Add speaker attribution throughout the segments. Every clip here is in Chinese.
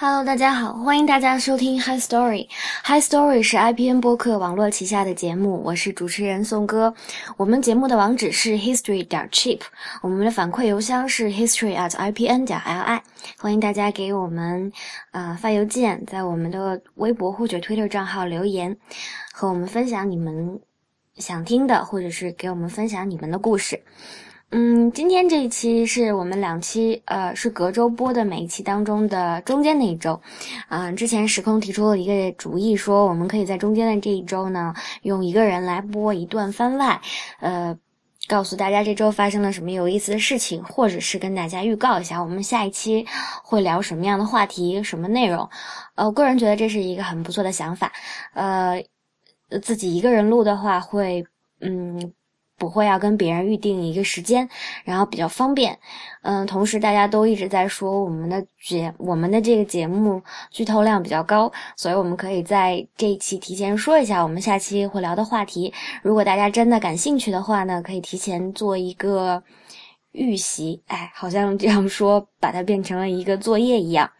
Speaker 1: Hello，大家好，欢迎大家收听 Hi Story》。《Hi Story 是 IPN 播客网络旗下的节目，我是主持人宋哥。我们节目的网址是 history 点 cheap，我们的反馈邮箱是 history at IPN 点 li。欢迎大家给我们呃发邮件，在我们的微博或者 Twitter 账号留言，和我们分享你们想听的，或者是给我们分享你们的故事。嗯，今天这一期是我们两期，呃，是隔周播的每一期当中的中间那一周。嗯，之前时空提出了一个主意，说我们可以在中间的这一周呢，用一个人来播一段番外，呃，告诉大家这周发生了什么有意思的事情，或者是跟大家预告一下我们下一期会聊什么样的话题、什么内容。呃，我个人觉得这是一个很不错的想法。呃，自己一个人录的话会，嗯。不会要跟别人预定一个时间，然后比较方便。嗯，同时大家都一直在说我们的节我们的这个节目剧透量比较高，所以我们可以在这一期提前说一下我们下期会聊的话题。如果大家真的感兴趣的话呢，可以提前做一个预习。哎，好像这样说把它变成了一个作业一样。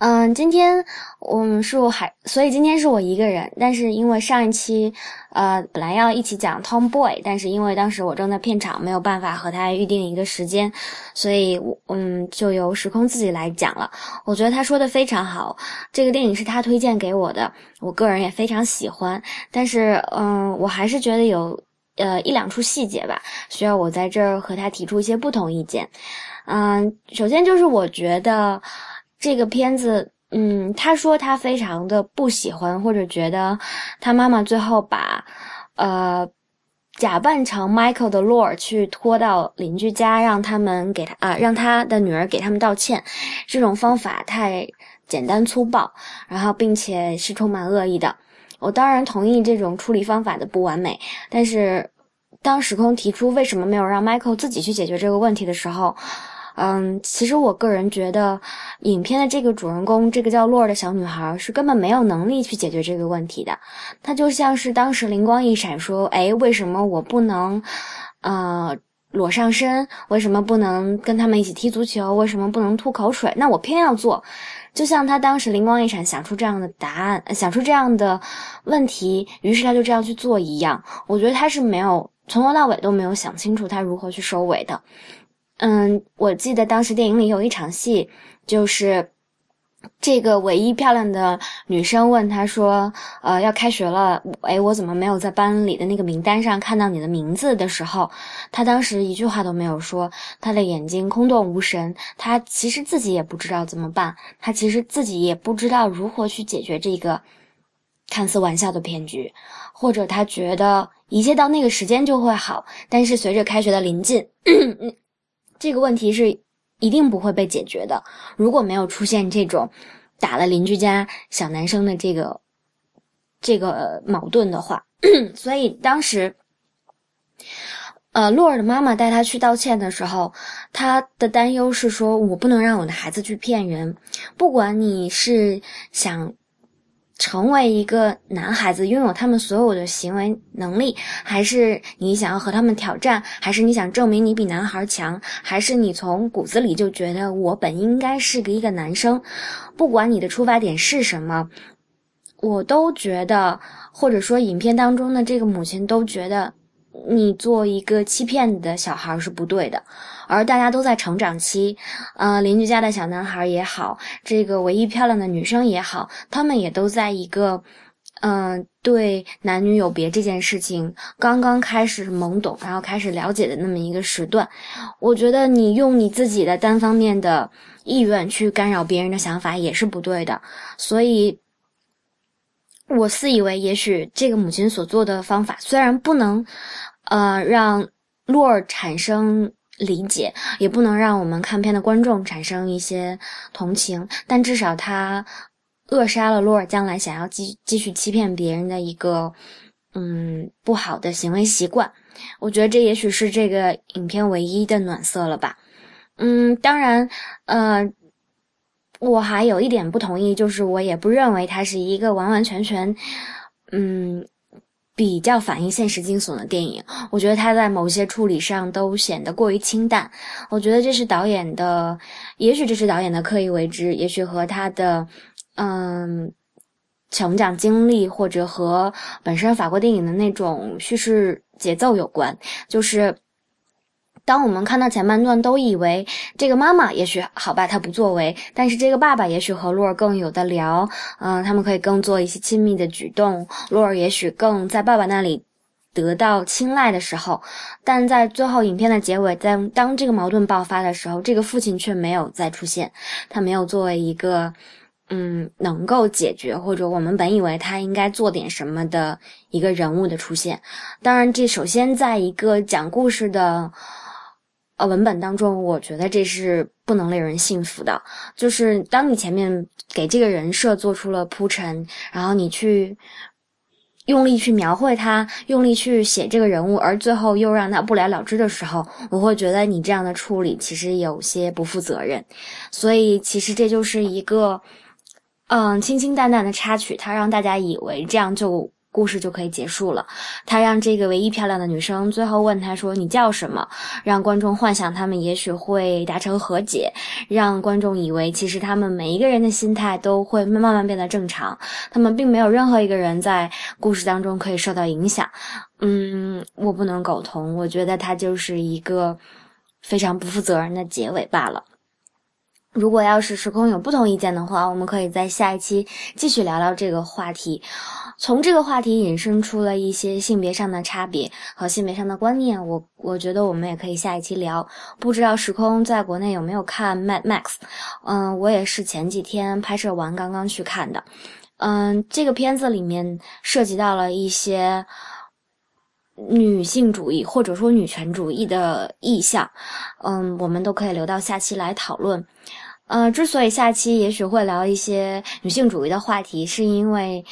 Speaker 1: 嗯，今天我们是我还，所以今天是我一个人。但是因为上一期，呃，本来要一起讲 Tomboy，但是因为当时我正在片场，没有办法和他预定一个时间，所以，我嗯，就由时空自己来讲了。我觉得他说的非常好，这个电影是他推荐给我的，我个人也非常喜欢。但是，嗯，我还是觉得有，呃，一两处细节吧，需要我在这儿和他提出一些不同意见。嗯，首先就是我觉得。这个片子，嗯，他说他非常的不喜欢，或者觉得他妈妈最后把，呃，假扮成 Michael 的 Lore 去拖到邻居家，让他们给他啊，让他的女儿给他们道歉，这种方法太简单粗暴，然后并且是充满恶意的。我当然同意这种处理方法的不完美，但是当时空提出为什么没有让 Michael 自己去解决这个问题的时候。嗯，其实我个人觉得，影片的这个主人公，这个叫洛尔的小女孩，是根本没有能力去解决这个问题的。她就像是当时灵光一闪，说：“哎，为什么我不能，呃，裸上身？为什么不能跟他们一起踢足球？为什么不能吐口水？那我偏要做。”就像他当时灵光一闪，想出这样的答案，想出这样的问题，于是他就这样去做一样。我觉得他是没有从头到尾都没有想清楚他如何去收尾的。嗯，我记得当时电影里有一场戏，就是这个唯一漂亮的女生问他说：“呃，要开学了，哎，我怎么没有在班里的那个名单上看到你的名字？”的时候，他当时一句话都没有说，他的眼睛空洞无神，他其实自己也不知道怎么办，他其实自己也不知道如何去解决这个看似玩笑的骗局，或者他觉得一切到那个时间就会好，但是随着开学的临近。这个问题是一定不会被解决的。如果没有出现这种打了邻居家小男生的这个这个矛盾的话，所以当时，呃，洛尔的妈妈带他去道歉的时候，他的担忧是说：我不能让我的孩子去骗人，不管你是想。成为一个男孩子，拥有他们所有的行为能力，还是你想要和他们挑战，还是你想证明你比男孩强，还是你从骨子里就觉得我本应该是个一个男生？不管你的出发点是什么，我都觉得，或者说影片当中的这个母亲都觉得。你做一个欺骗的小孩是不对的，而大家都在成长期，呃，邻居家的小男孩也好，这个唯一漂亮的女生也好，他们也都在一个，嗯，对男女有别这件事情刚刚开始懵懂，然后开始了解的那么一个时段。我觉得你用你自己的单方面的意愿去干扰别人的想法也是不对的，所以。我自以为，也许这个母亲所做的方法虽然不能，呃，让洛尔产生理解，也不能让我们看片的观众产生一些同情，但至少他扼杀了洛尔将来想要继继续欺骗别人的一个，嗯，不好的行为习惯。我觉得这也许是这个影片唯一的暖色了吧。嗯，当然，呃。我还有一点不同意，就是我也不认为他是一个完完全全，嗯，比较反映现实惊悚的电影，我觉得它在某些处理上都显得过于清淡。我觉得这是导演的，也许这是导演的刻意为之，也许和他的，嗯，成长经历或者和本身法国电影的那种叙事节奏有关。就是当我们看到前半段，都以为这个妈妈也许好吧，她不作为，但是这个爸爸也许和洛尔更有的聊，嗯，他们可以更做一些亲密的举动，洛尔也许更在爸爸那里。得到青睐的时候，但在最后影片的结尾，在当这个矛盾爆发的时候，这个父亲却没有再出现，他没有作为一个嗯能够解决或者我们本以为他应该做点什么的一个人物的出现。当然，这首先在一个讲故事的呃文本当中，我觉得这是不能令人信服的。就是当你前面给这个人设做出了铺陈，然后你去。用力去描绘他，用力去写这个人物，而最后又让他不了了之的时候，我会觉得你这样的处理其实有些不负责任。所以，其实这就是一个，嗯，清清淡淡的插曲，它让大家以为这样就。故事就可以结束了。他让这个唯一漂亮的女生最后问他说：“你叫什么？”让观众幻想他们也许会达成和解，让观众以为其实他们每一个人的心态都会慢慢变得正常。他们并没有任何一个人在故事当中可以受到影响。嗯，我不能苟同。我觉得他就是一个非常不负责任的结尾罢了。如果要是时空有不同意见的话，我们可以在下一期继续聊聊这个话题。从这个话题引申出了一些性别上的差别和性别上的观念，我我觉得我们也可以下一期聊。不知道时空在国内有没有看《Mad Max》？嗯，我也是前几天拍摄完刚刚去看的。嗯，这个片子里面涉及到了一些女性主义或者说女权主义的意象，嗯，我们都可以留到下期来讨论。呃，之所以下期也许会聊一些女性主义的话题，是因为。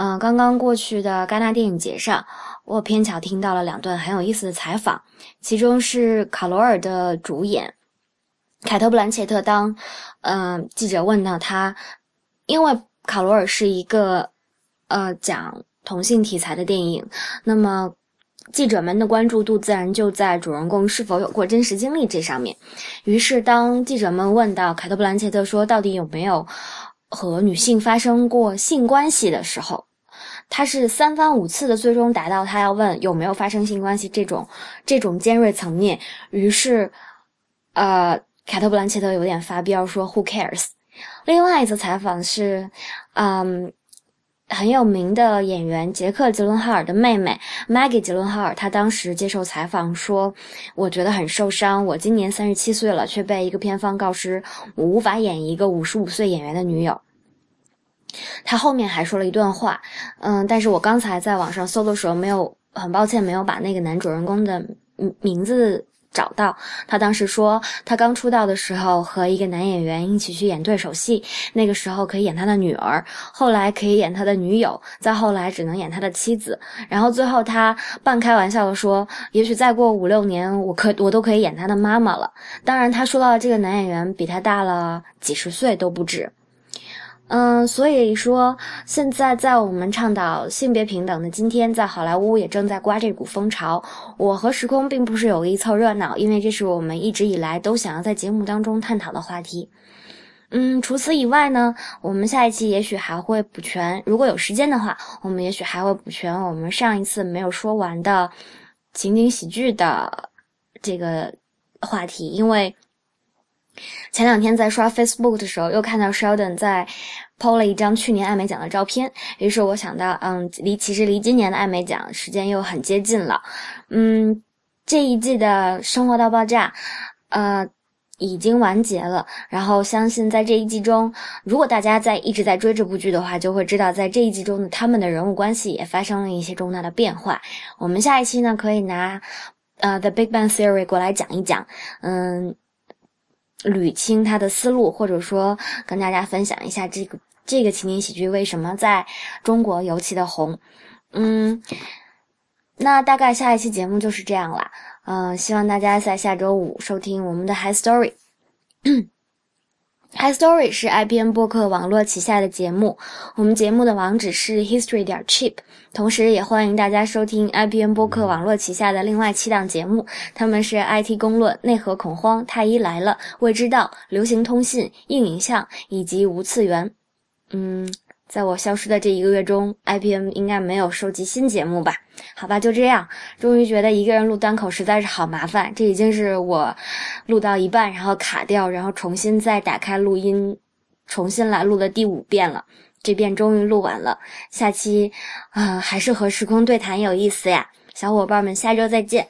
Speaker 1: 嗯，刚刚过去的戛纳电影节上，我偏巧听到了两段很有意思的采访，其中是卡罗尔的主演凯特·布兰切特。当嗯记者问到他，因为卡罗尔是一个呃讲同性题材的电影，那么记者们的关注度自然就在主人公是否有过真实经历这上面。于是，当记者们问到凯特·布兰切特说到底有没有和女性发生过性关系的时候，他是三番五次的，最终达到他要问有没有发生性关系这种这种尖锐层面。于是，呃，凯特·布兰切特有点发飙，说 “Who cares？” 另外一次采访是，嗯，很有名的演员杰克·吉伦哈尔的妹妹 Maggie ·吉伦哈尔，她当时接受采访说：“我觉得很受伤，我今年三十七岁了，却被一个片方告知我无法演一个五十五岁演员的女友。”他后面还说了一段话，嗯，但是我刚才在网上搜的时候，没有，很抱歉没有把那个男主人公的名字找到。他当时说，他刚出道的时候和一个男演员一起去演对手戏，那个时候可以演他的女儿，后来可以演他的女友，再后来只能演他的妻子，然后最后他半开玩笑的说，也许再过五六年，我可我都可以演他的妈妈了。当然，他说到的这个男演员比他大了几十岁都不止。嗯，所以说，现在在我们倡导性别平等的今天，在好莱坞也正在刮这股风潮。我和时空并不是有意凑热闹，因为这是我们一直以来都想要在节目当中探讨的话题。嗯，除此以外呢，我们下一期也许还会补全，如果有时间的话，我们也许还会补全我们上一次没有说完的情景喜剧的这个话题，因为。前两天在刷 Facebook 的时候，又看到 Sheldon 在 PO 了一张去年艾美奖的照片，于是我想到，嗯，离其实离今年的艾美奖时间又很接近了，嗯，这一季的《生活大爆炸》，呃，已经完结了。然后相信在这一季中，如果大家在一直在追这部剧的话，就会知道在这一季中他们的人物关系也发生了一些重大的变化。我们下一期呢，可以拿呃《The Big Bang Theory》过来讲一讲，嗯。捋清他的思路，或者说跟大家分享一下这个这个情景喜剧为什么在中国尤其的红。嗯，那大概下一期节目就是这样啦。嗯，希望大家在下周五收听我们的 High Story。Hi Story 是 I B N 播客网络旗下的节目，我们节目的网址是 history 点 cheap，同时也欢迎大家收听 I B N 播客网络旗下的另外七档节目，他们是 IT 公论、内核恐慌、太医来了、未知道、流行通信、硬影像以及无次元。嗯。在我消失的这一个月中，IPM 应该没有收集新节目吧？好吧，就这样。终于觉得一个人录单口实在是好麻烦。这已经是我录到一半，然后卡掉，然后重新再打开录音，重新来录的第五遍了。这遍终于录完了，下期啊，还是和时空对谈有意思呀！小伙伴们，下周再见。